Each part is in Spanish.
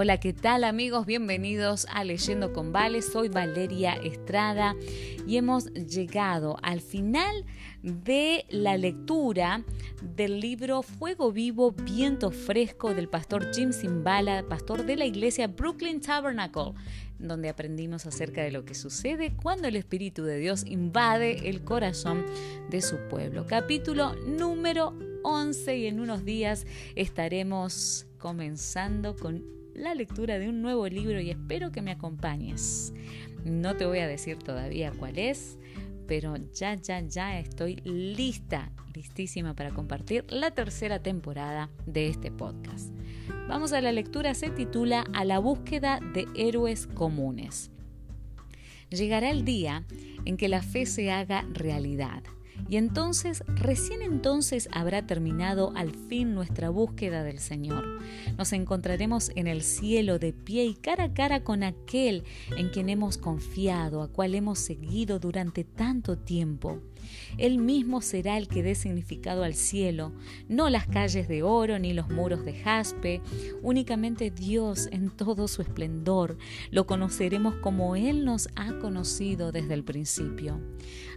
Hola, ¿qué tal amigos? Bienvenidos a Leyendo con Vale. Soy Valeria Estrada y hemos llegado al final de la lectura del libro Fuego Vivo, Viento Fresco del pastor Jim Simbala, pastor de la iglesia Brooklyn Tabernacle, donde aprendimos acerca de lo que sucede cuando el Espíritu de Dios invade el corazón de su pueblo. Capítulo número 11 y en unos días estaremos comenzando con la lectura de un nuevo libro y espero que me acompañes. No te voy a decir todavía cuál es, pero ya, ya, ya estoy lista, listísima para compartir la tercera temporada de este podcast. Vamos a la lectura, se titula A la búsqueda de héroes comunes. Llegará el día en que la fe se haga realidad y entonces, recién entonces habrá terminado al fin nuestra búsqueda del Señor. Nos encontraremos en el cielo de pie y cara a cara con aquel en quien hemos confiado, a cual hemos seguido durante tanto tiempo. Él mismo será el que dé significado al cielo, no las calles de oro ni los muros de jaspe, únicamente Dios en todo su esplendor. Lo conoceremos como Él nos ha conocido desde el principio.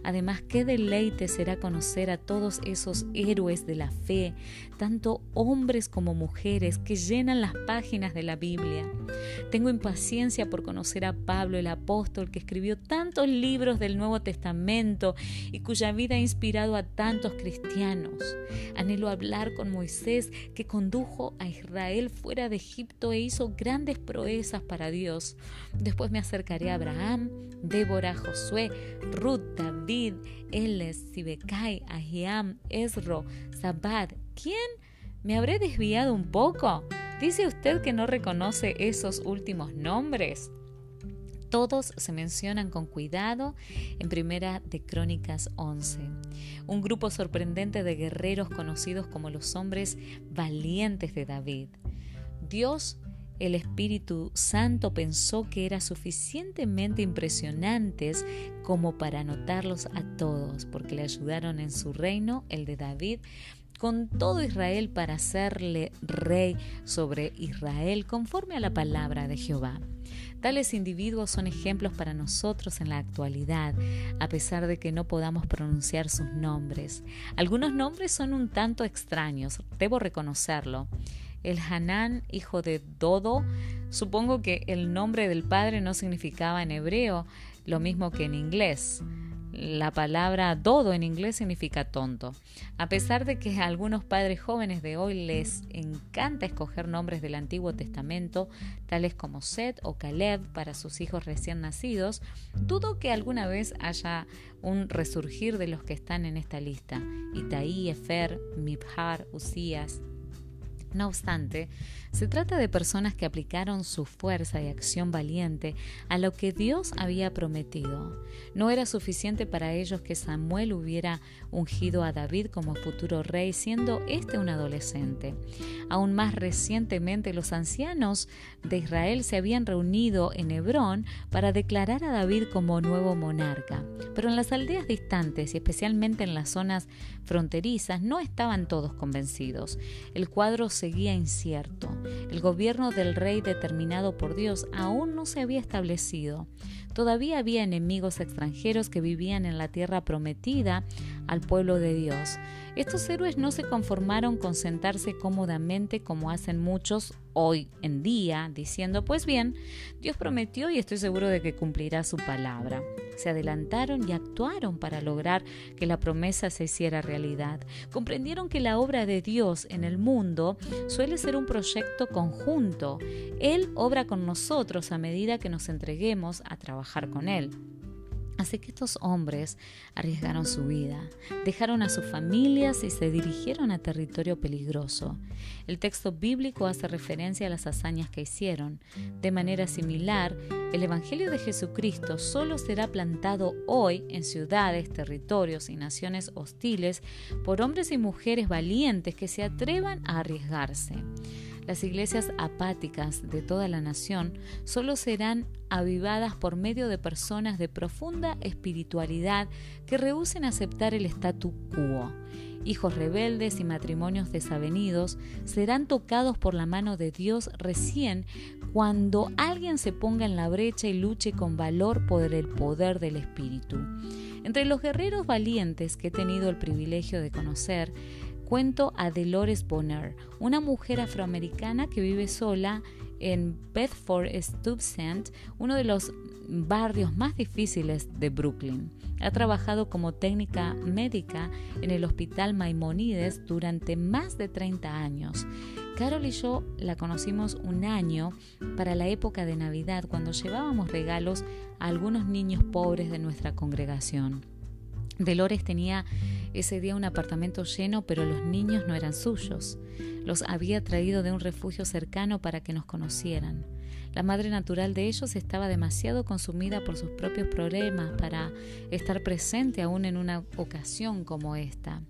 Además, qué deleite será conocer a todos esos héroes de la fe, tanto hombres como mujeres, que llenan las páginas de la Biblia. Tengo impaciencia por conocer a Pablo, el apóstol, que escribió tantos libros del Nuevo Testamento y cuya vida ha inspirado a tantos cristianos. Anhelo hablar con Moisés, que condujo a Israel fuera de Egipto e hizo grandes proezas para Dios. Después me acercaré a Abraham, Débora, Josué, Ruth, David, Eles, Sibekai, Ahiam, Esro, Zabad. ¿Quién? ¿Me habré desviado un poco? ¿Dice usted que no reconoce esos últimos nombres? Todos se mencionan con cuidado en Primera de Crónicas 11. Un grupo sorprendente de guerreros conocidos como los hombres valientes de David. Dios el Espíritu Santo pensó que eran suficientemente impresionantes como para anotarlos a todos, porque le ayudaron en su reino, el de David, con todo Israel para hacerle rey sobre Israel conforme a la palabra de Jehová. Tales individuos son ejemplos para nosotros en la actualidad, a pesar de que no podamos pronunciar sus nombres. Algunos nombres son un tanto extraños, debo reconocerlo. El Hanán, hijo de Dodo, supongo que el nombre del padre no significaba en hebreo lo mismo que en inglés. La palabra dodo en inglés significa tonto. A pesar de que a algunos padres jóvenes de hoy les encanta escoger nombres del Antiguo Testamento, tales como Seth o Caleb para sus hijos recién nacidos, dudo que alguna vez haya un resurgir de los que están en esta lista. Itaí, Efer, Mibhar, Usías, no obstante, se trata de personas que aplicaron su fuerza y acción valiente a lo que Dios había prometido. No era suficiente para ellos que Samuel hubiera ungido a David como futuro rey, siendo éste un adolescente. Aún más recientemente, los ancianos de Israel se habían reunido en Hebrón para declarar a David como nuevo monarca. Pero en las aldeas distantes y especialmente en las zonas fronterizas no estaban todos convencidos. El cuadro seguía incierto. El gobierno del rey determinado por Dios aún no se había establecido. Todavía había enemigos extranjeros que vivían en la tierra prometida al pueblo de Dios. Estos héroes no se conformaron con sentarse cómodamente como hacen muchos hoy en día, diciendo, pues bien, Dios prometió y estoy seguro de que cumplirá su palabra. Se adelantaron y actuaron para lograr que la promesa se hiciera realidad. Comprendieron que la obra de Dios en el mundo suele ser un proyecto conjunto. Él obra con nosotros a medida que nos entreguemos a trabajar con Él. Así que estos hombres arriesgaron su vida, dejaron a sus familias y se dirigieron a territorio peligroso. El texto bíblico hace referencia a las hazañas que hicieron. De manera similar, el Evangelio de Jesucristo solo será plantado hoy en ciudades, territorios y naciones hostiles por hombres y mujeres valientes que se atrevan a arriesgarse. Las iglesias apáticas de toda la nación solo serán avivadas por medio de personas de profunda espiritualidad que rehúsen aceptar el statu quo. Hijos rebeldes y matrimonios desavenidos serán tocados por la mano de Dios recién cuando alguien se ponga en la brecha y luche con valor por el poder del Espíritu. Entre los guerreros valientes que he tenido el privilegio de conocer, cuento a Dolores Bonner, una mujer afroamericana que vive sola en Bedford Stuyvesant, uno de los barrios más difíciles de Brooklyn. Ha trabajado como técnica médica en el Hospital Maimonides durante más de 30 años. Carol y yo la conocimos un año para la época de Navidad cuando llevábamos regalos a algunos niños pobres de nuestra congregación. Dolores tenía ese día un apartamento lleno, pero los niños no eran suyos. Los había traído de un refugio cercano para que nos conocieran. La madre natural de ellos estaba demasiado consumida por sus propios problemas para estar presente aún en una ocasión como esta.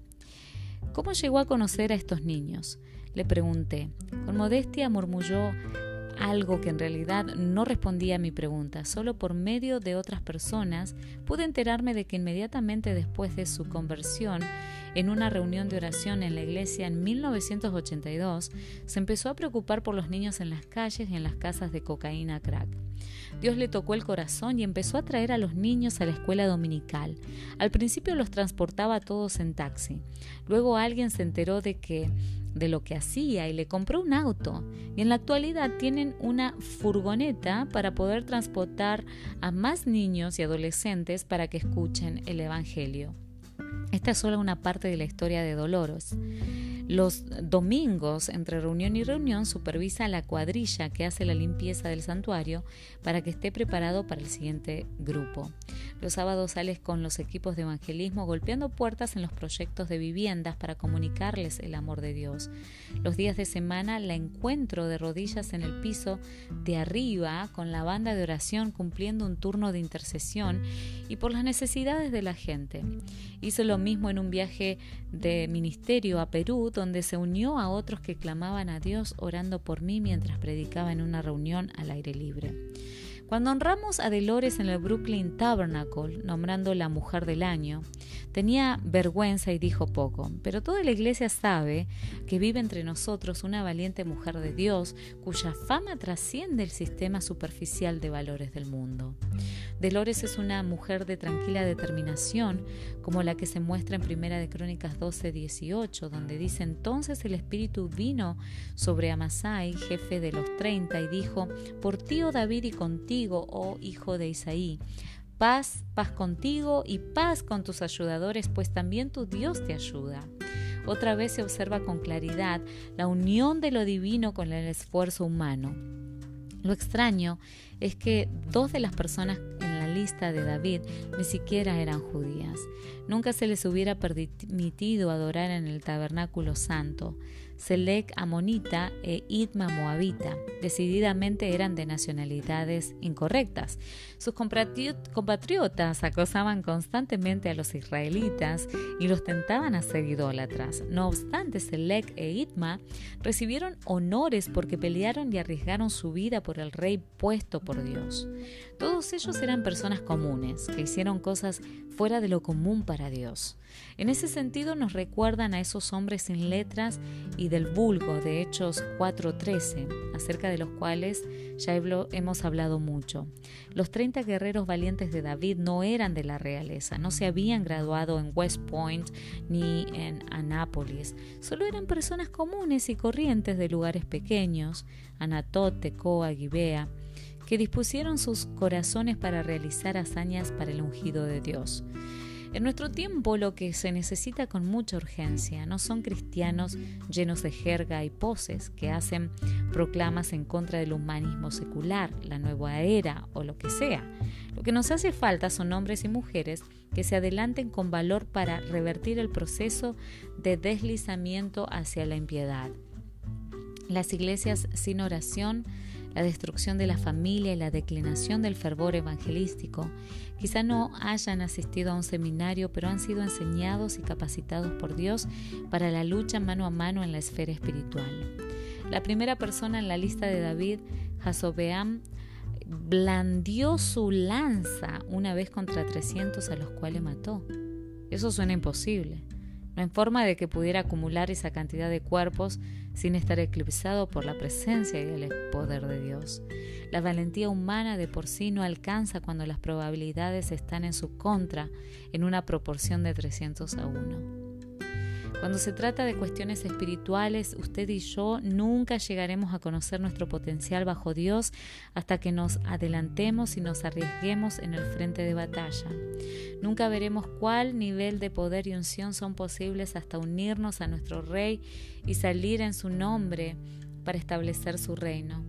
¿Cómo llegó a conocer a estos niños? Le pregunté. Con modestia murmulló algo que en realidad no respondía a mi pregunta. Solo por medio de otras personas pude enterarme de que inmediatamente después de su conversión, en una reunión de oración en la iglesia en 1982, se empezó a preocupar por los niños en las calles y en las casas de cocaína crack. Dios le tocó el corazón y empezó a traer a los niños a la escuela dominical. Al principio los transportaba a todos en taxi. Luego alguien se enteró de que de lo que hacía y le compró un auto. Y en la actualidad tienen una furgoneta para poder transportar a más niños y adolescentes para que escuchen el Evangelio. Esta es solo una parte de la historia de Dolores. Los domingos, entre reunión y reunión, supervisa la cuadrilla que hace la limpieza del santuario para que esté preparado para el siguiente grupo. Los sábados sales con los equipos de evangelismo golpeando puertas en los proyectos de viviendas para comunicarles el amor de Dios. Los días de semana la encuentro de rodillas en el piso de arriba con la banda de oración cumpliendo un turno de intercesión y por las necesidades de la gente. Hizo lo mismo en un viaje de ministerio a Perú se unió a otros que clamaban a Dios orando por mí mientras predicaba en una reunión al aire libre. Cuando honramos a Dolores en el Brooklyn Tabernacle, nombrando la mujer del año, tenía vergüenza y dijo poco, pero toda la iglesia sabe que vive entre nosotros una valiente mujer de Dios cuya fama trasciende el sistema superficial de valores del mundo. Dolores es una mujer de tranquila determinación, como la que se muestra en Primera de Crónicas 12, 18, donde dice entonces el Espíritu vino sobre Amasai, jefe de los treinta, y dijo, por ti, oh David, y contigo, oh hijo de Isaí, paz, paz contigo y paz con tus ayudadores, pues también tu Dios te ayuda. Otra vez se observa con claridad la unión de lo divino con el esfuerzo humano. Lo extraño es que dos de las personas en la lista de David ni siquiera eran judías. Nunca se les hubiera permitido adorar en el tabernáculo santo. Selec amonita e Itma moabita. Decididamente eran de nacionalidades incorrectas. Sus compatriotas acosaban constantemente a los israelitas y los tentaban a ser idólatras. No obstante, Selec e Itma recibieron honores porque pelearon y arriesgaron su vida por el rey puesto por Dios. Todos ellos eran personas comunes, que hicieron cosas fuera de lo común para Dios. En ese sentido nos recuerdan a esos hombres sin letras y del vulgo de Hechos 4.13, acerca de los cuales ya hemos hablado mucho. Los 30 guerreros valientes de David no eran de la realeza, no se habían graduado en West Point ni en Anápolis, solo eran personas comunes y corrientes de lugares pequeños, Anatot, Tecoa, Gibea, que dispusieron sus corazones para realizar hazañas para el ungido de Dios. En nuestro tiempo lo que se necesita con mucha urgencia no son cristianos llenos de jerga y poses que hacen proclamas en contra del humanismo secular, la nueva era o lo que sea. Lo que nos hace falta son hombres y mujeres que se adelanten con valor para revertir el proceso de deslizamiento hacia la impiedad. Las iglesias sin oración la destrucción de la familia y la declinación del fervor evangelístico. Quizá no hayan asistido a un seminario, pero han sido enseñados y capacitados por Dios para la lucha mano a mano en la esfera espiritual. La primera persona en la lista de David, Jasobeam, blandió su lanza una vez contra 300 a los cuales mató. Eso suena imposible. No hay forma de que pudiera acumular esa cantidad de cuerpos sin estar eclipsado por la presencia y el poder de Dios. La valentía humana de por sí no alcanza cuando las probabilidades están en su contra en una proporción de 300 a 1. Cuando se trata de cuestiones espirituales, usted y yo nunca llegaremos a conocer nuestro potencial bajo Dios hasta que nos adelantemos y nos arriesguemos en el frente de batalla. Nunca veremos cuál nivel de poder y unción son posibles hasta unirnos a nuestro Rey y salir en su nombre para establecer su reino.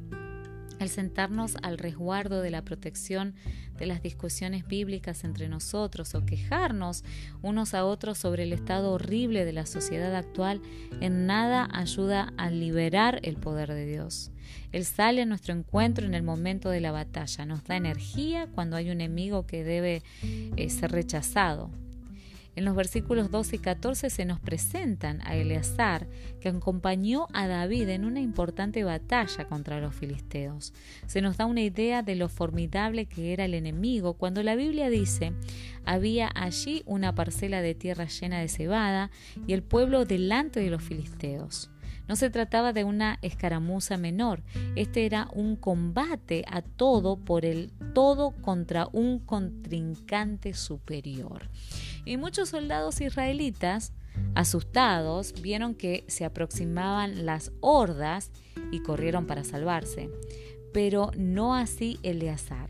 El sentarnos al resguardo de la protección de las discusiones bíblicas entre nosotros o quejarnos unos a otros sobre el estado horrible de la sociedad actual en nada ayuda a liberar el poder de Dios. Él sale a nuestro encuentro en el momento de la batalla, nos da energía cuando hay un enemigo que debe eh, ser rechazado. En los versículos 12 y 14 se nos presentan a Eleazar, que acompañó a David en una importante batalla contra los filisteos. Se nos da una idea de lo formidable que era el enemigo cuando la Biblia dice, había allí una parcela de tierra llena de cebada y el pueblo delante de los filisteos. No se trataba de una escaramuza menor, este era un combate a todo por el todo contra un contrincante superior. Y muchos soldados israelitas, asustados, vieron que se aproximaban las hordas y corrieron para salvarse. Pero no así Eleazar.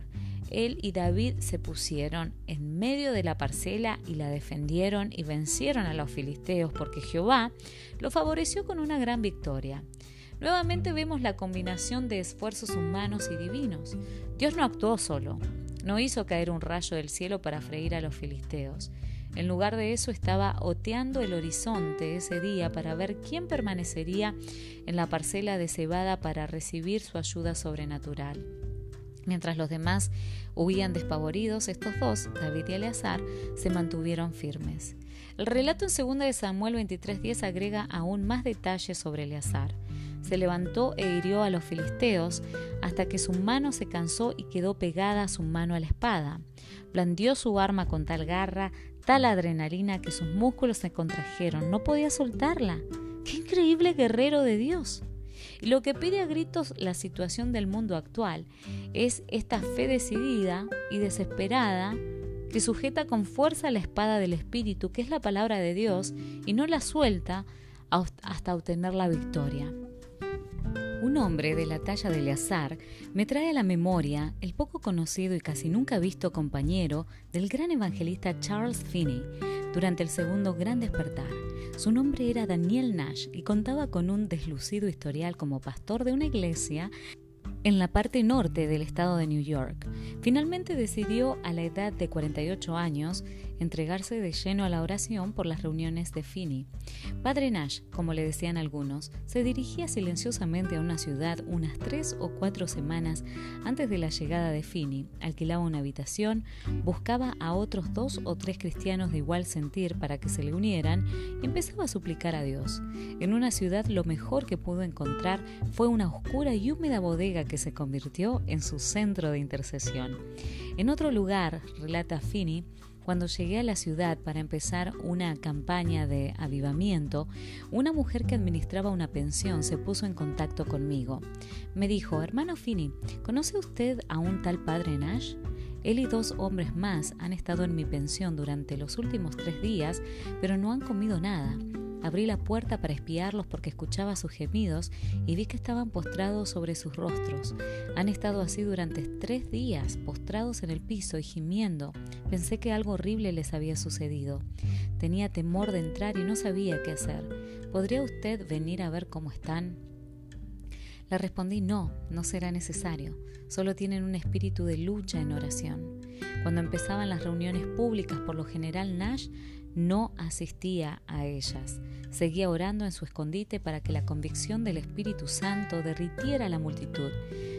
Él y David se pusieron en medio de la parcela y la defendieron y vencieron a los filisteos porque Jehová lo favoreció con una gran victoria. Nuevamente vemos la combinación de esfuerzos humanos y divinos. Dios no actuó solo, no hizo caer un rayo del cielo para freír a los filisteos. En lugar de eso estaba oteando el horizonte ese día para ver quién permanecería en la parcela de cebada para recibir su ayuda sobrenatural. Mientras los demás huían despavoridos, estos dos, David y Eleazar, se mantuvieron firmes. El relato en 2 de Samuel 23:10 agrega aún más detalles sobre Eleazar. Se levantó e hirió a los filisteos hasta que su mano se cansó y quedó pegada su mano a la espada. Blandió su arma con tal garra, tal adrenalina que sus músculos se contrajeron. No podía soltarla. ¡Qué increíble guerrero de Dios! Y lo que pide a gritos la situación del mundo actual es esta fe decidida y desesperada que sujeta con fuerza la espada del Espíritu, que es la palabra de Dios, y no la suelta hasta obtener la victoria. Un hombre de la talla de Eleazar me trae a la memoria el poco conocido y casi nunca visto compañero del gran evangelista Charles Finney durante el segundo Gran Despertar. Su nombre era Daniel Nash y contaba con un deslucido historial como pastor de una iglesia en la parte norte del estado de New York. Finalmente decidió a la edad de 48 años entregarse de lleno a la oración por las reuniones de Finney. Padre Nash, como le decían algunos, se dirigía silenciosamente a una ciudad unas tres o cuatro semanas antes de la llegada de Finney, alquilaba una habitación, buscaba a otros dos o tres cristianos de igual sentir para que se le unieran y empezaba a suplicar a Dios. En una ciudad lo mejor que pudo encontrar fue una oscura y húmeda bodega que se convirtió en su centro de intercesión. En otro lugar, relata Finney, cuando llegué a la ciudad para empezar una campaña de avivamiento, una mujer que administraba una pensión se puso en contacto conmigo. Me dijo, hermano Finney, ¿conoce usted a un tal padre Nash? Él y dos hombres más han estado en mi pensión durante los últimos tres días, pero no han comido nada. Abrí la puerta para espiarlos porque escuchaba sus gemidos y vi que estaban postrados sobre sus rostros. Han estado así durante tres días, postrados en el piso y gimiendo. Pensé que algo horrible les había sucedido. Tenía temor de entrar y no sabía qué hacer. ¿Podría usted venir a ver cómo están? Le respondí no, no será necesario. Solo tienen un espíritu de lucha en oración. Cuando empezaban las reuniones públicas, por lo general Nash no asistía a ellas. Seguía orando en su escondite para que la convicción del Espíritu Santo derritiera a la multitud.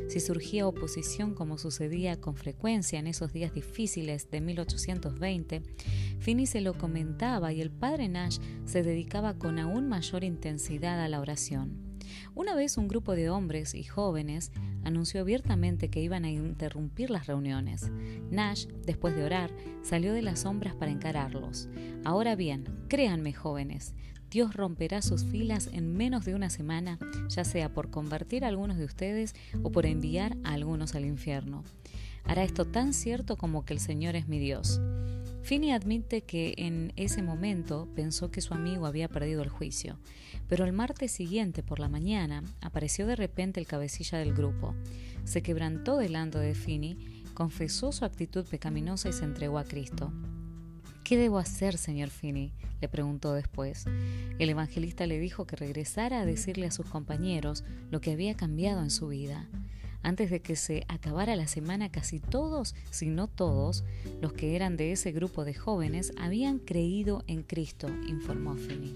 Si surgía oposición como sucedía con frecuencia en esos días difíciles de 1820, Finney se lo comentaba y el padre Nash se dedicaba con aún mayor intensidad a la oración. Una vez un grupo de hombres y jóvenes anunció abiertamente que iban a interrumpir las reuniones. Nash, después de orar, salió de las sombras para encararlos. Ahora bien, créanme jóvenes, Dios romperá sus filas en menos de una semana, ya sea por convertir a algunos de ustedes o por enviar a algunos al infierno. Hará esto tan cierto como que el Señor es mi Dios. Finney admite que en ese momento pensó que su amigo había perdido el juicio, pero el martes siguiente por la mañana apareció de repente el cabecilla del grupo. Se quebrantó delante de Finney, confesó su actitud pecaminosa y se entregó a Cristo. ¿Qué debo hacer, señor Finney? le preguntó después. El evangelista le dijo que regresara a decirle a sus compañeros lo que había cambiado en su vida. Antes de que se acabara la semana, casi todos, si no todos, los que eran de ese grupo de jóvenes habían creído en Cristo, informó Finney.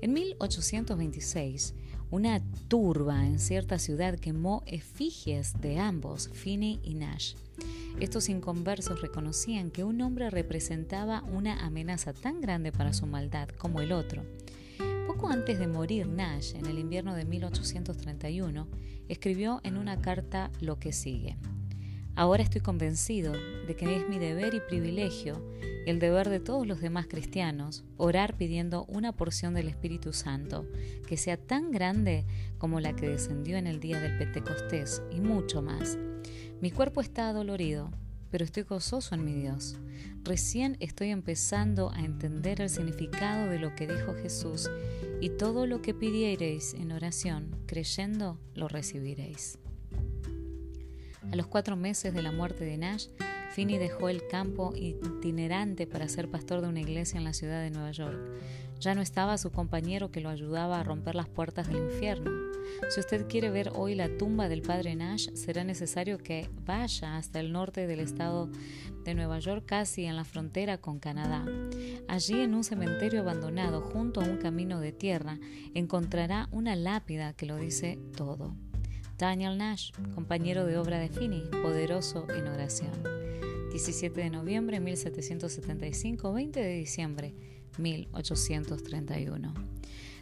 En 1826, una turba en cierta ciudad quemó efigies de ambos, Finney y Nash. Estos inconversos reconocían que un hombre representaba una amenaza tan grande para su maldad como el otro. Poco antes de morir Nash, en el invierno de 1831, escribió en una carta lo que sigue. Ahora estoy convencido de que es mi deber y privilegio, el deber de todos los demás cristianos, orar pidiendo una porción del Espíritu Santo, que sea tan grande como la que descendió en el día del Pentecostés, y mucho más. Mi cuerpo está adolorido, pero estoy gozoso en mi Dios. Recién estoy empezando a entender el significado de lo que dijo Jesús y todo lo que pidiereis en oración, creyendo, lo recibiréis. A los cuatro meses de la muerte de Nash, Finney dejó el campo itinerante para ser pastor de una iglesia en la ciudad de Nueva York. Ya no estaba su compañero que lo ayudaba a romper las puertas del infierno. Si usted quiere ver hoy la tumba del padre Nash, será necesario que vaya hasta el norte del estado de Nueva York, casi en la frontera con Canadá. Allí, en un cementerio abandonado junto a un camino de tierra, encontrará una lápida que lo dice todo. Daniel Nash, compañero de obra de Finney, poderoso en oración. 17 de noviembre de 1775, 20 de diciembre 1831.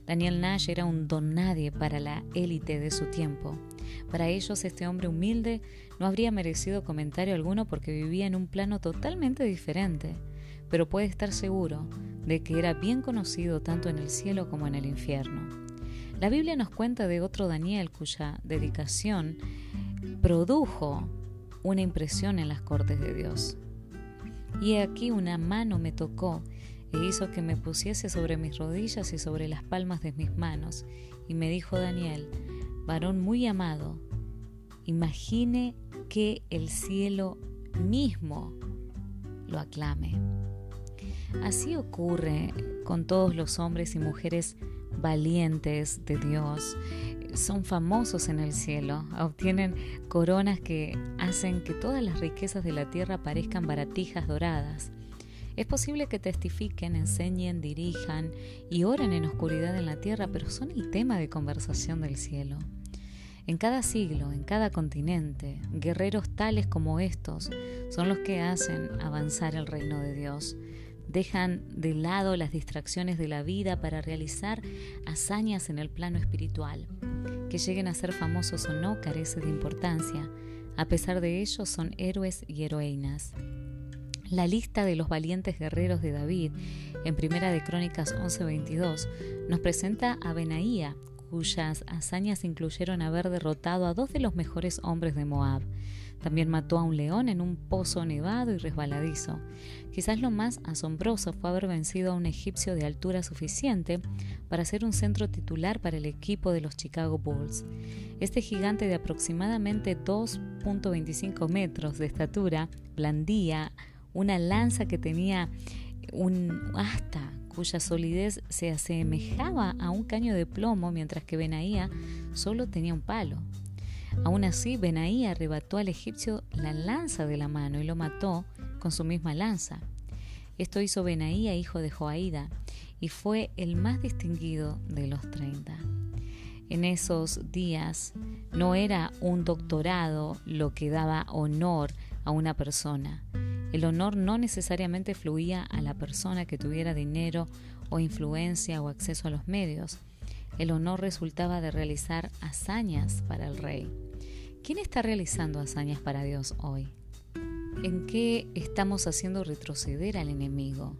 Daniel Nash era un don nadie para la élite de su tiempo. Para ellos este hombre humilde no habría merecido comentario alguno porque vivía en un plano totalmente diferente, pero puede estar seguro de que era bien conocido tanto en el cielo como en el infierno. La Biblia nos cuenta de otro Daniel cuya dedicación produjo una impresión en las cortes de Dios. Y aquí una mano me tocó e hizo que me pusiese sobre mis rodillas y sobre las palmas de mis manos. Y me dijo Daniel, varón muy amado, imagine que el cielo mismo lo aclame. Así ocurre con todos los hombres y mujeres valientes de Dios. Son famosos en el cielo, obtienen coronas que hacen que todas las riquezas de la tierra parezcan baratijas doradas. Es posible que testifiquen, enseñen, dirijan y oren en oscuridad en la tierra, pero son el tema de conversación del cielo. En cada siglo, en cada continente, guerreros tales como estos son los que hacen avanzar el reino de Dios. Dejan de lado las distracciones de la vida para realizar hazañas en el plano espiritual. Que lleguen a ser famosos o no carece de importancia. A pesar de ello, son héroes y heroínas. La lista de los valientes guerreros de David en Primera de Crónicas 11:22 nos presenta a Benaía, cuyas hazañas incluyeron haber derrotado a dos de los mejores hombres de Moab. También mató a un león en un pozo nevado y resbaladizo. Quizás lo más asombroso fue haber vencido a un egipcio de altura suficiente para ser un centro titular para el equipo de los Chicago Bulls. Este gigante de aproximadamente 2.25 metros de estatura blandía una lanza que tenía un asta cuya solidez se asemejaba a un caño de plomo, mientras que Benaía solo tenía un palo. Aún así, Benaía arrebató al egipcio la lanza de la mano y lo mató con su misma lanza. Esto hizo Benaía, hijo de Joaída, y fue el más distinguido de los treinta. En esos días no era un doctorado lo que daba honor a una persona, el honor no necesariamente fluía a la persona que tuviera dinero o influencia o acceso a los medios. el honor resultaba de realizar hazañas para el rey. ¿Quién está realizando hazañas para Dios hoy? ¿En qué estamos haciendo retroceder al enemigo?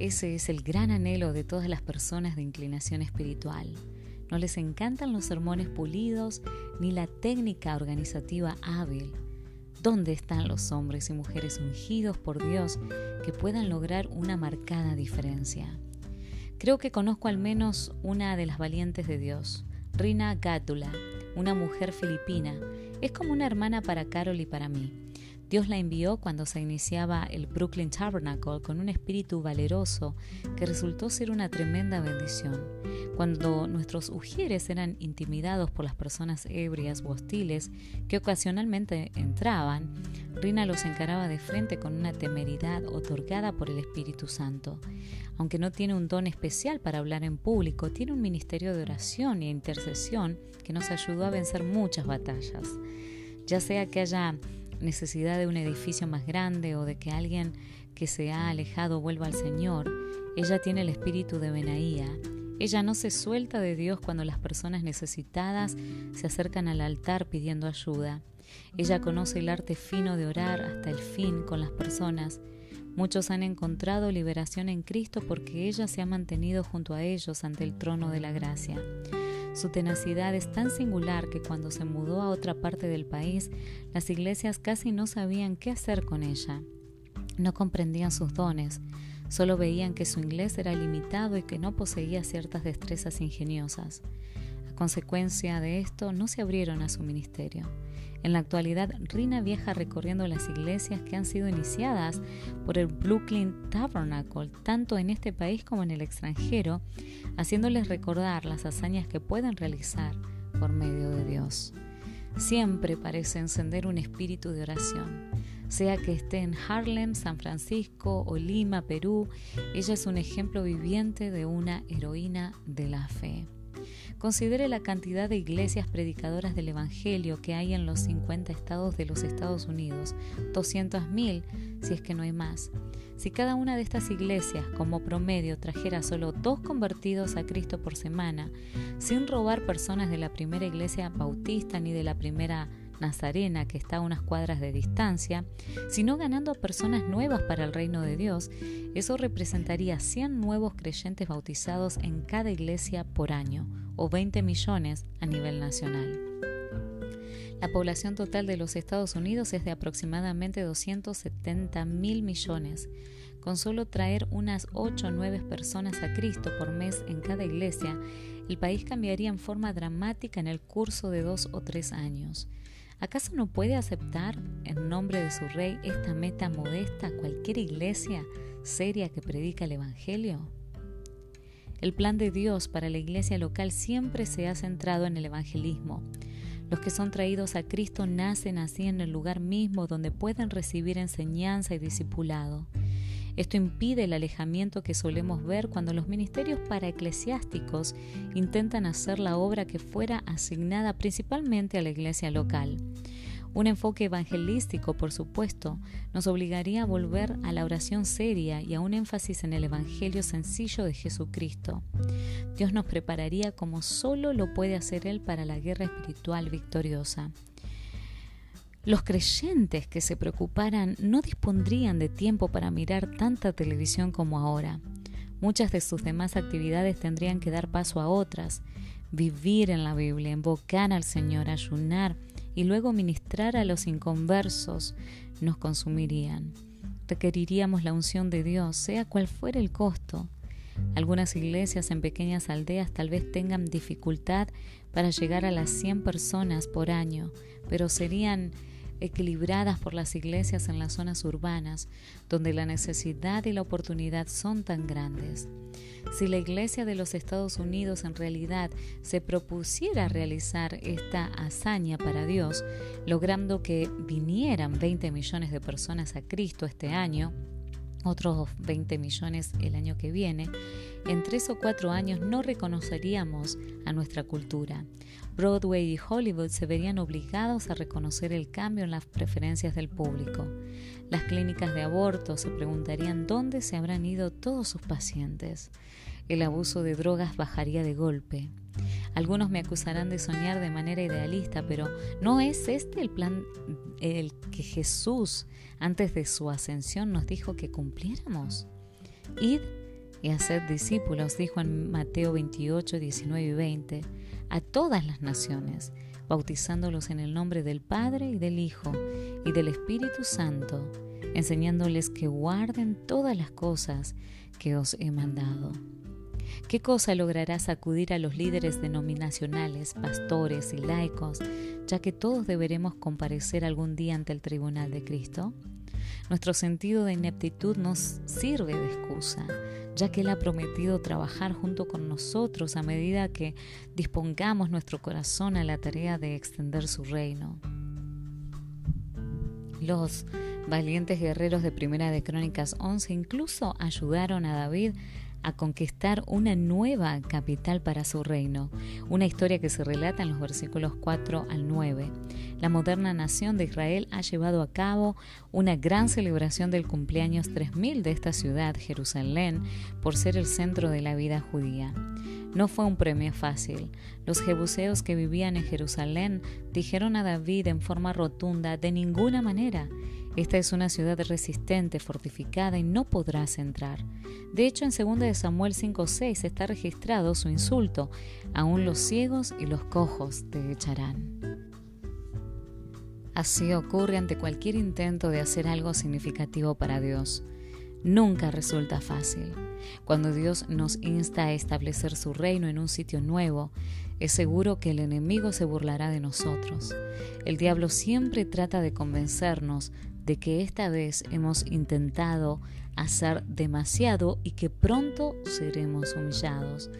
Ese es el gran anhelo de todas las personas de inclinación espiritual. No les encantan los sermones pulidos ni la técnica organizativa hábil. ¿Dónde están los hombres y mujeres ungidos por Dios que puedan lograr una marcada diferencia? Creo que conozco al menos una de las valientes de Dios, Rina Gátula, una mujer filipina. Es como una hermana para Carol y para mí. Dios la envió cuando se iniciaba el Brooklyn Tabernacle con un espíritu valeroso que resultó ser una tremenda bendición. Cuando nuestros ujieres eran intimidados por las personas ebrias o hostiles que ocasionalmente entraban, Rina los encaraba de frente con una temeridad otorgada por el Espíritu Santo. Aunque no tiene un don especial para hablar en público, tiene un ministerio de oración e intercesión que nos ayudó a vencer muchas batallas. Ya sea que haya necesidad de un edificio más grande o de que alguien que se ha alejado vuelva al Señor, ella tiene el espíritu de Benaía. Ella no se suelta de Dios cuando las personas necesitadas se acercan al altar pidiendo ayuda. Ella conoce el arte fino de orar hasta el fin con las personas. Muchos han encontrado liberación en Cristo porque ella se ha mantenido junto a ellos ante el trono de la gracia. Su tenacidad es tan singular que cuando se mudó a otra parte del país, las iglesias casi no sabían qué hacer con ella. No comprendían sus dones, solo veían que su inglés era limitado y que no poseía ciertas destrezas ingeniosas. A consecuencia de esto, no se abrieron a su ministerio. En la actualidad, Rina viaja recorriendo las iglesias que han sido iniciadas por el Brooklyn Tabernacle, tanto en este país como en el extranjero, haciéndoles recordar las hazañas que pueden realizar por medio de Dios. Siempre parece encender un espíritu de oración. Sea que esté en Harlem, San Francisco o Lima, Perú, ella es un ejemplo viviente de una heroína de la fe. Considere la cantidad de iglesias predicadoras del Evangelio que hay en los 50 estados de los Estados Unidos, 200.000 si es que no hay más. Si cada una de estas iglesias como promedio trajera solo dos convertidos a Cristo por semana, sin robar personas de la primera iglesia bautista ni de la primera Nazarena, que está a unas cuadras de distancia, sino ganando a personas nuevas para el reino de Dios, eso representaría 100 nuevos creyentes bautizados en cada iglesia por año, o 20 millones a nivel nacional. La población total de los Estados Unidos es de aproximadamente 270 mil millones. Con solo traer unas 8 o 9 personas a Cristo por mes en cada iglesia, el país cambiaría en forma dramática en el curso de dos o tres años. ¿Acaso no puede aceptar, en nombre de su rey, esta meta modesta cualquier iglesia seria que predica el Evangelio? El plan de Dios para la iglesia local siempre se ha centrado en el evangelismo. Los que son traídos a Cristo nacen así en el lugar mismo donde pueden recibir enseñanza y discipulado. Esto impide el alejamiento que solemos ver cuando los ministerios para eclesiásticos intentan hacer la obra que fuera asignada principalmente a la iglesia local. Un enfoque evangelístico, por supuesto, nos obligaría a volver a la oración seria y a un énfasis en el Evangelio sencillo de Jesucristo. Dios nos prepararía como solo lo puede hacer Él para la guerra espiritual victoriosa. Los creyentes que se preocuparan no dispondrían de tiempo para mirar tanta televisión como ahora. Muchas de sus demás actividades tendrían que dar paso a otras. Vivir en la Biblia, invocar al Señor, ayunar, y luego ministrar a los inconversos nos consumirían. Requeriríamos la unción de Dios, sea cual fuera el costo. Algunas iglesias en pequeñas aldeas tal vez tengan dificultad para llegar a las 100 personas por año, pero serían equilibradas por las iglesias en las zonas urbanas, donde la necesidad y la oportunidad son tan grandes. Si la Iglesia de los Estados Unidos en realidad se propusiera realizar esta hazaña para Dios, logrando que vinieran 20 millones de personas a Cristo este año, otros 20 millones el año que viene, en tres o cuatro años no reconoceríamos a nuestra cultura. Broadway y Hollywood se verían obligados a reconocer el cambio en las preferencias del público. Las clínicas de aborto se preguntarían dónde se habrán ido todos sus pacientes. El abuso de drogas bajaría de golpe. Algunos me acusarán de soñar de manera idealista, pero ¿no es este el plan el que Jesús antes de su ascensión nos dijo que cumpliéramos? Id y haced discípulos, dijo en Mateo 28, 19 y 20, a todas las naciones, bautizándolos en el nombre del Padre y del Hijo y del Espíritu Santo, enseñándoles que guarden todas las cosas que os he mandado. ¿Qué cosa logrará sacudir a los líderes denominacionales, pastores y laicos, ya que todos deberemos comparecer algún día ante el tribunal de Cristo? Nuestro sentido de ineptitud nos sirve de excusa, ya que Él ha prometido trabajar junto con nosotros a medida que dispongamos nuestro corazón a la tarea de extender su reino. Los valientes guerreros de Primera de Crónicas 11 incluso ayudaron a David a conquistar una nueva capital para su reino, una historia que se relata en los versículos 4 al 9. La moderna nación de Israel ha llevado a cabo una gran celebración del cumpleaños 3000 de esta ciudad, Jerusalén, por ser el centro de la vida judía. No fue un premio fácil. Los jebuseos que vivían en Jerusalén dijeron a David en forma rotunda, de ninguna manera, esta es una ciudad resistente, fortificada y no podrás entrar. De hecho, en 2 Samuel 5:6 está registrado su insulto, aún los ciegos y los cojos te echarán. Así ocurre ante cualquier intento de hacer algo significativo para Dios. Nunca resulta fácil. Cuando Dios nos insta a establecer su reino en un sitio nuevo, es seguro que el enemigo se burlará de nosotros. El diablo siempre trata de convencernos de que esta vez hemos intentado hacer demasiado y que pronto seremos humillados.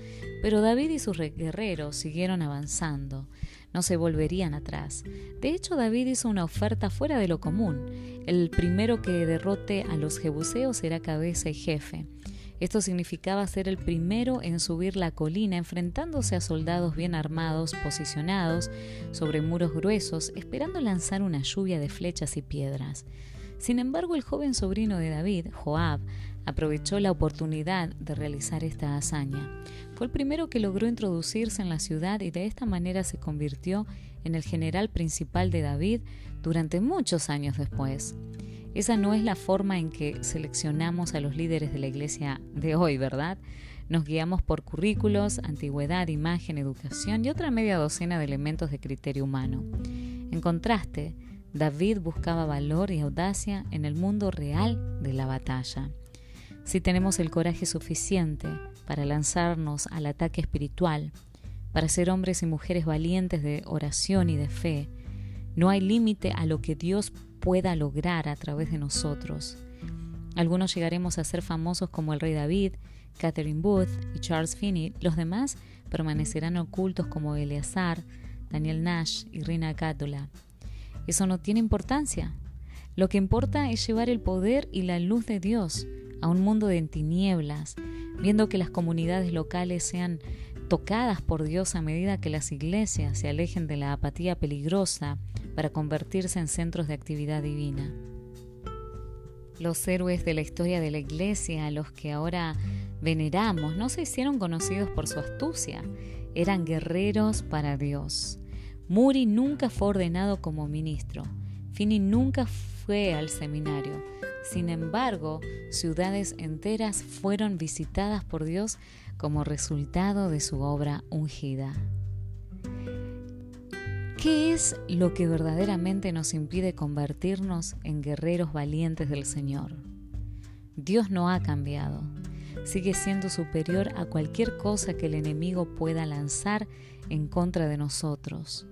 Pero David y sus guerreros siguieron avanzando, no se volverían atrás. De hecho, David hizo una oferta fuera de lo común. El primero que derrote a los jebuseos será cabeza y jefe. Esto significaba ser el primero en subir la colina enfrentándose a soldados bien armados, posicionados sobre muros gruesos, esperando lanzar una lluvia de flechas y piedras. Sin embargo, el joven sobrino de David, Joab, aprovechó la oportunidad de realizar esta hazaña. Fue el primero que logró introducirse en la ciudad y de esta manera se convirtió en el general principal de David durante muchos años después. Esa no es la forma en que seleccionamos a los líderes de la iglesia de hoy, ¿verdad? Nos guiamos por currículos, antigüedad, imagen, educación y otra media docena de elementos de criterio humano. En contraste, David buscaba valor y audacia en el mundo real de la batalla. Si tenemos el coraje suficiente para lanzarnos al ataque espiritual, para ser hombres y mujeres valientes de oración y de fe, no hay límite a lo que Dios pueda lograr a través de nosotros. Algunos llegaremos a ser famosos como el rey David, Catherine Booth y Charles Finney. Los demás permanecerán ocultos como Eleazar, Daniel Nash y Rina Cátula. Eso no tiene importancia. Lo que importa es llevar el poder y la luz de Dios a un mundo de tinieblas, viendo que las comunidades locales sean tocadas por Dios a medida que las iglesias se alejen de la apatía peligrosa para convertirse en centros de actividad divina. Los héroes de la historia de la iglesia, a los que ahora veneramos, no se hicieron conocidos por su astucia, eran guerreros para Dios. Muri nunca fue ordenado como ministro, Fini nunca fue al seminario. Sin embargo, ciudades enteras fueron visitadas por Dios como resultado de su obra ungida. ¿Qué es lo que verdaderamente nos impide convertirnos en guerreros valientes del Señor? Dios no ha cambiado. Sigue siendo superior a cualquier cosa que el enemigo pueda lanzar en contra de nosotros.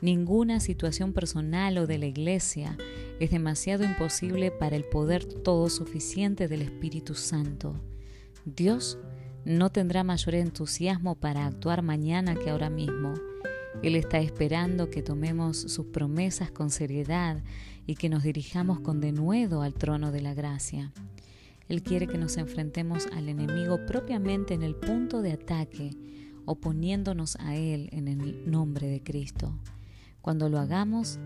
Ninguna situación personal o de la iglesia es demasiado imposible para el poder todo suficiente del Espíritu Santo. Dios no tendrá mayor entusiasmo para actuar mañana que ahora mismo él está esperando que tomemos sus promesas con seriedad y que nos dirijamos con denuedo al trono de la gracia. Él quiere que nos enfrentemos al enemigo propiamente en el punto de ataque, oponiéndonos a Él en el nombre de Cristo. Cuando lo hagamos,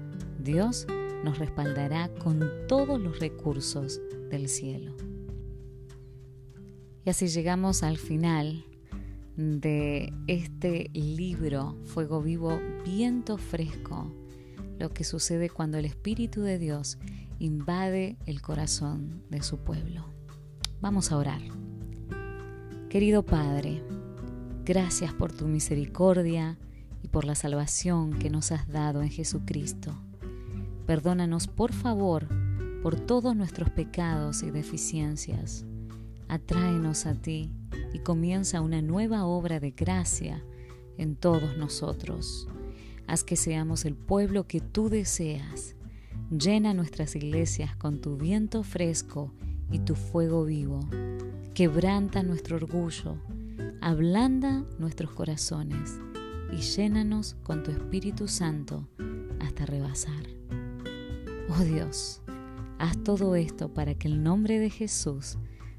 Dios nos respaldará con todos los recursos del cielo. Y así llegamos al final de este libro, Fuego Vivo, Viento Fresco, lo que sucede cuando el Espíritu de Dios invade el corazón de su pueblo. Vamos a orar. Querido Padre, gracias por tu misericordia y por la salvación que nos has dado en Jesucristo. Perdónanos, por favor, por todos nuestros pecados y deficiencias. Atráenos a ti y comienza una nueva obra de gracia en todos nosotros. Haz que seamos el pueblo que tú deseas. Llena nuestras iglesias con tu viento fresco y tu fuego vivo. Quebranta nuestro orgullo, ablanda nuestros corazones y llénanos con tu Espíritu Santo hasta rebasar. Oh Dios, haz todo esto para que el nombre de Jesús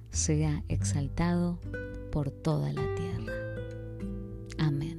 sea exaltado por toda la tierra. Amén.